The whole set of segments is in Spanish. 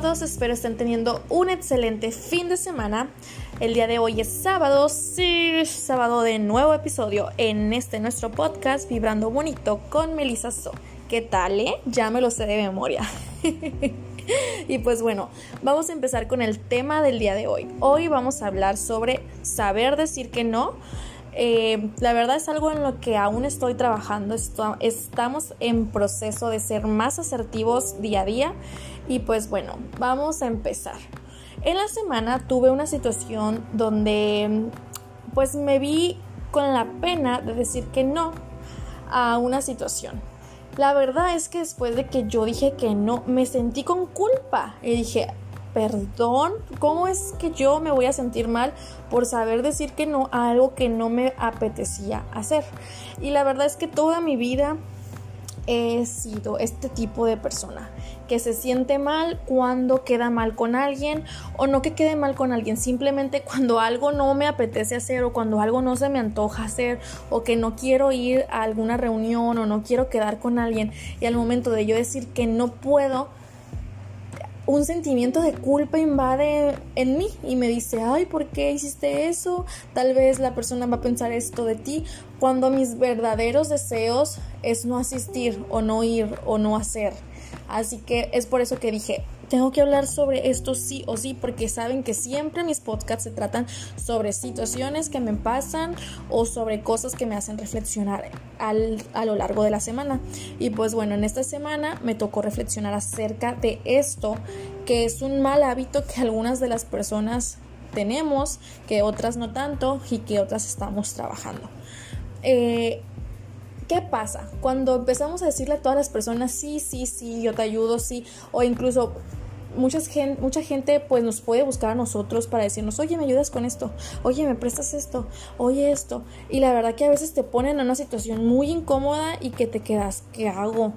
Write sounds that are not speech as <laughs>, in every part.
todos, espero estén teniendo un excelente fin de semana. El día de hoy es sábado, sí, sábado de nuevo episodio en este nuestro podcast Vibrando Bonito con Melissa So. ¿Qué tal, eh? Ya me lo sé de memoria. <laughs> y pues bueno, vamos a empezar con el tema del día de hoy. Hoy vamos a hablar sobre saber decir que no. Eh, la verdad es algo en lo que aún estoy trabajando. estamos en proceso de ser más asertivos día a día. Y pues bueno, vamos a empezar. En la semana tuve una situación donde pues me vi con la pena de decir que no a una situación. La verdad es que después de que yo dije que no, me sentí con culpa y dije, perdón, ¿cómo es que yo me voy a sentir mal por saber decir que no a algo que no me apetecía hacer? Y la verdad es que toda mi vida he sido este tipo de persona que se siente mal cuando queda mal con alguien o no que quede mal con alguien, simplemente cuando algo no me apetece hacer o cuando algo no se me antoja hacer o que no quiero ir a alguna reunión o no quiero quedar con alguien y al momento de yo decir que no puedo, un sentimiento de culpa invade en mí y me dice, ay, ¿por qué hiciste eso? Tal vez la persona va a pensar esto de ti, cuando mis verdaderos deseos es no asistir o no ir o no hacer. Así que es por eso que dije, tengo que hablar sobre esto sí o sí, porque saben que siempre mis podcasts se tratan sobre situaciones que me pasan o sobre cosas que me hacen reflexionar a lo largo de la semana. Y pues bueno, en esta semana me tocó reflexionar acerca de esto, que es un mal hábito que algunas de las personas tenemos, que otras no tanto y que otras estamos trabajando. Eh, ¿Qué pasa? Cuando empezamos a decirle a todas las personas, sí, sí, sí, yo te ayudo, sí, o incluso muchas mucha gente pues nos puede buscar a nosotros para decirnos, oye, me ayudas con esto, oye, me prestas esto, oye esto. Y la verdad que a veces te ponen en una situación muy incómoda y que te quedas, ¿qué hago?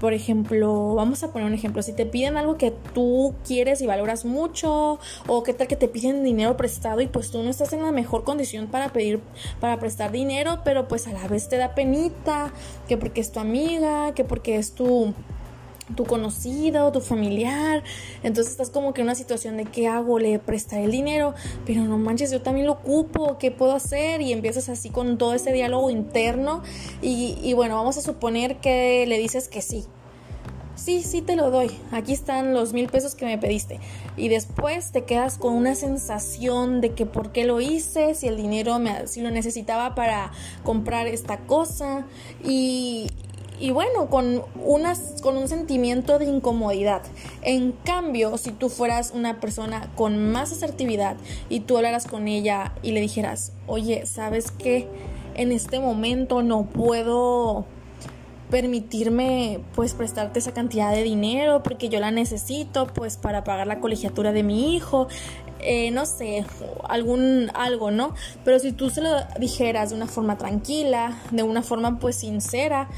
Por ejemplo, vamos a poner un ejemplo, si te piden algo que tú quieres y valoras mucho, o qué tal que te piden dinero prestado y pues tú no estás en la mejor condición para pedir, para prestar dinero, pero pues a la vez te da penita, que porque es tu amiga, que porque es tu tu conocido, tu familiar. Entonces estás como que en una situación de qué hago, le prestaré el dinero, pero no manches, yo también lo ocupo, ¿qué puedo hacer? Y empiezas así con todo ese diálogo interno y, bueno, vamos a suponer que le dices que sí. Sí, sí te lo doy. Aquí están los mil pesos que me pediste. Y después te quedas con una sensación de que por qué lo hice, si el dinero me, si lo necesitaba para comprar esta cosa. Y, y bueno, con, unas, con un sentimiento de incomodidad. En cambio, si tú fueras una persona con más asertividad y tú hablaras con ella y le dijeras, oye, ¿sabes qué? En este momento no puedo permitirme pues prestarte esa cantidad de dinero porque yo la necesito pues para pagar la colegiatura de mi hijo eh, no sé, algún algo, ¿no? Pero si tú se lo dijeras de una forma tranquila, de una forma pues sincera,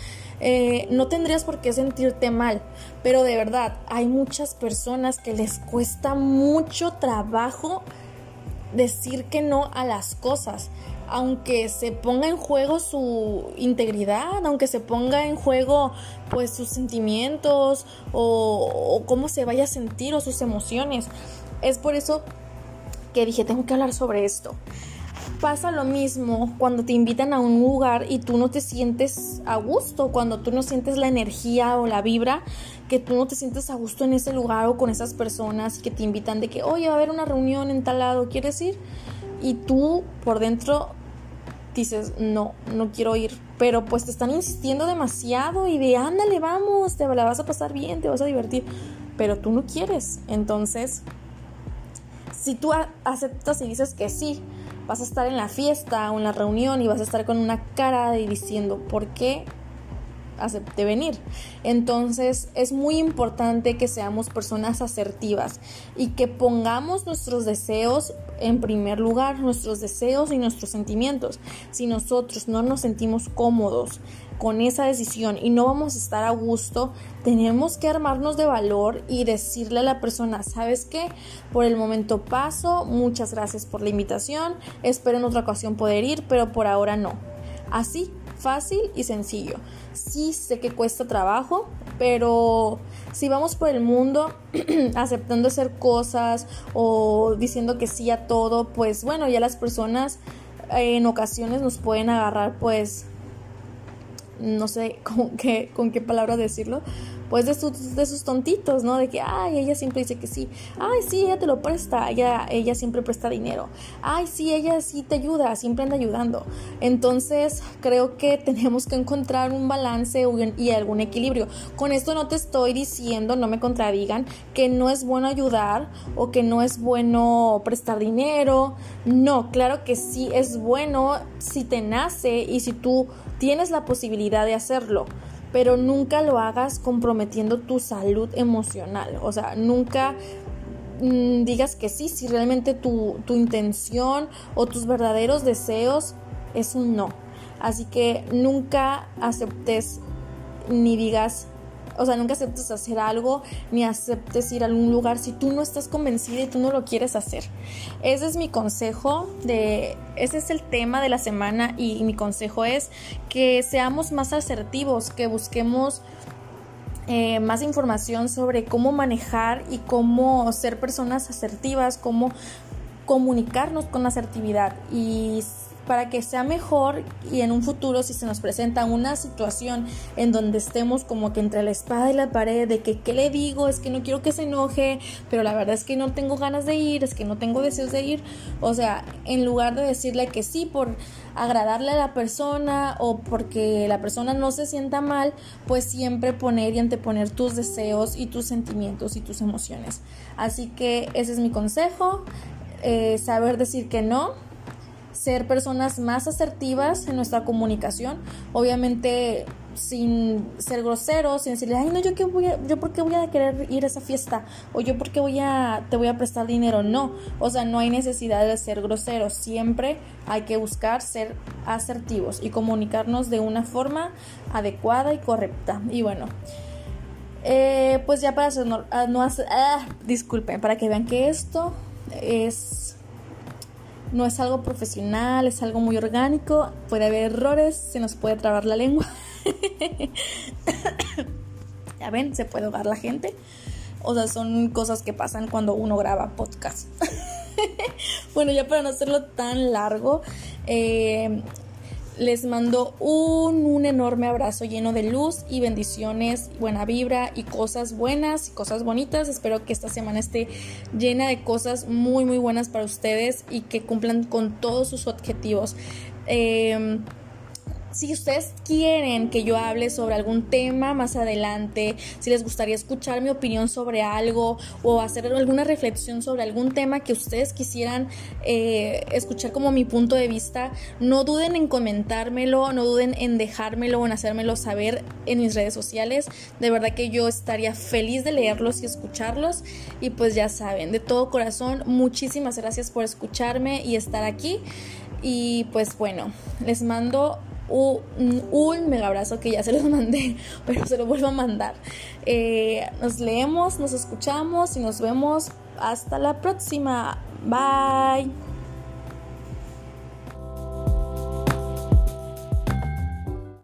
eh, no tendrías por qué sentirte mal. Pero de verdad, hay muchas personas que les cuesta mucho trabajo decir que no a las cosas. Aunque se ponga en juego su integridad, aunque se ponga en juego pues sus sentimientos o cómo se vaya a sentir o sus emociones. Es por eso que dije, tengo que hablar sobre esto. Pasa lo mismo cuando te invitan a un lugar y tú no te sientes a gusto, cuando tú no sientes la energía o la vibra, que tú no te sientes a gusto en ese lugar o con esas personas que te invitan de que, oye, va a haber una reunión en tal lado, ¿quieres ir? Y tú por dentro dices, no, no quiero ir, pero pues te están insistiendo demasiado y de, ándale, vamos, te la vas a pasar bien, te vas a divertir, pero tú no quieres, entonces si tú aceptas y dices que sí, vas a estar en la fiesta o en la reunión y vas a estar con una cara de diciendo, ¿por qué acepté venir? Entonces es muy importante que seamos personas asertivas y que pongamos nuestros deseos en primer lugar, nuestros deseos y nuestros sentimientos. Si nosotros no nos sentimos cómodos con esa decisión y no vamos a estar a gusto, tenemos que armarnos de valor y decirle a la persona, ¿sabes qué? Por el momento paso, muchas gracias por la invitación, espero en otra ocasión poder ir, pero por ahora no. Así fácil y sencillo. Sí sé que cuesta trabajo, pero si vamos por el mundo <clears throat> aceptando hacer cosas o diciendo que sí a todo, pues bueno, ya las personas en ocasiones nos pueden agarrar pues no sé <laughs> con qué, con qué palabra decirlo, pues de sus, de sus tontitos, ¿no? De que, ay, ella siempre dice que sí, ay, sí, ella te lo presta, ella, ella siempre presta dinero, ay, sí, ella sí te ayuda, siempre anda ayudando. Entonces, creo que <laughs> tenemos que encontrar un balance y algún equilibrio. Con esto no te estoy diciendo, no me contradigan, que no es bueno ayudar o que no es bueno prestar dinero. No, claro que sí es bueno si te nace y si tú tienes la posibilidad de hacerlo pero nunca lo hagas comprometiendo tu salud emocional. O sea, nunca mm, digas que sí, si realmente tu, tu intención o tus verdaderos deseos es un no. Así que nunca aceptes ni digas o sea, nunca aceptes hacer algo ni aceptes ir a algún lugar si tú no estás convencida y tú no lo quieres hacer. Ese es mi consejo de ese es el tema de la semana y mi consejo es que seamos más asertivos, que busquemos eh, más información sobre cómo manejar y cómo ser personas asertivas, cómo comunicarnos con asertividad y para que sea mejor y en un futuro si se nos presenta una situación en donde estemos como que entre la espada y la pared de que qué le digo, es que no quiero que se enoje, pero la verdad es que no tengo ganas de ir, es que no tengo deseos de ir, o sea, en lugar de decirle que sí por agradarle a la persona o porque la persona no se sienta mal, pues siempre poner y anteponer tus deseos y tus sentimientos y tus emociones. Así que ese es mi consejo, eh, saber decir que no ser personas más asertivas en nuestra comunicación, obviamente sin ser groseros, sin decirle, ay, no, yo qué voy a, yo por qué voy a querer ir a esa fiesta, o yo por qué voy a, te voy a prestar dinero, no, o sea, no hay necesidad de ser groseros, siempre hay que buscar ser asertivos y comunicarnos de una forma adecuada y correcta. Y bueno, eh, pues ya para no, ah, hacer, ah, disculpen, para que vean que esto es no es algo profesional, es algo muy orgánico, puede haber errores, se nos puede trabar la lengua. <coughs> ya ven, se puede ahogar la gente. O sea, son cosas que pasan cuando uno graba podcast. <laughs> bueno, ya para no hacerlo tan largo, eh, les mando un, un, enorme abrazo lleno de luz y bendiciones, buena vibra y cosas buenas y cosas bonitas. Espero que esta semana esté llena de cosas muy, muy buenas para ustedes y que cumplan con todos sus objetivos. Eh, si ustedes quieren que yo hable sobre algún tema más adelante, si les gustaría escuchar mi opinión sobre algo o hacer alguna reflexión sobre algún tema que ustedes quisieran eh, escuchar como mi punto de vista, no duden en comentármelo, no duden en dejármelo o en hacérmelo saber en mis redes sociales. De verdad que yo estaría feliz de leerlos y escucharlos. Y pues ya saben, de todo corazón, muchísimas gracias por escucharme y estar aquí. Y pues bueno, les mando un, mega abrazo que ya se los <laughs> mandé, pero se lo vuelvo a mandar. Eh, nos leemos, nos escuchamos y nos vemos hasta la próxima. Bye.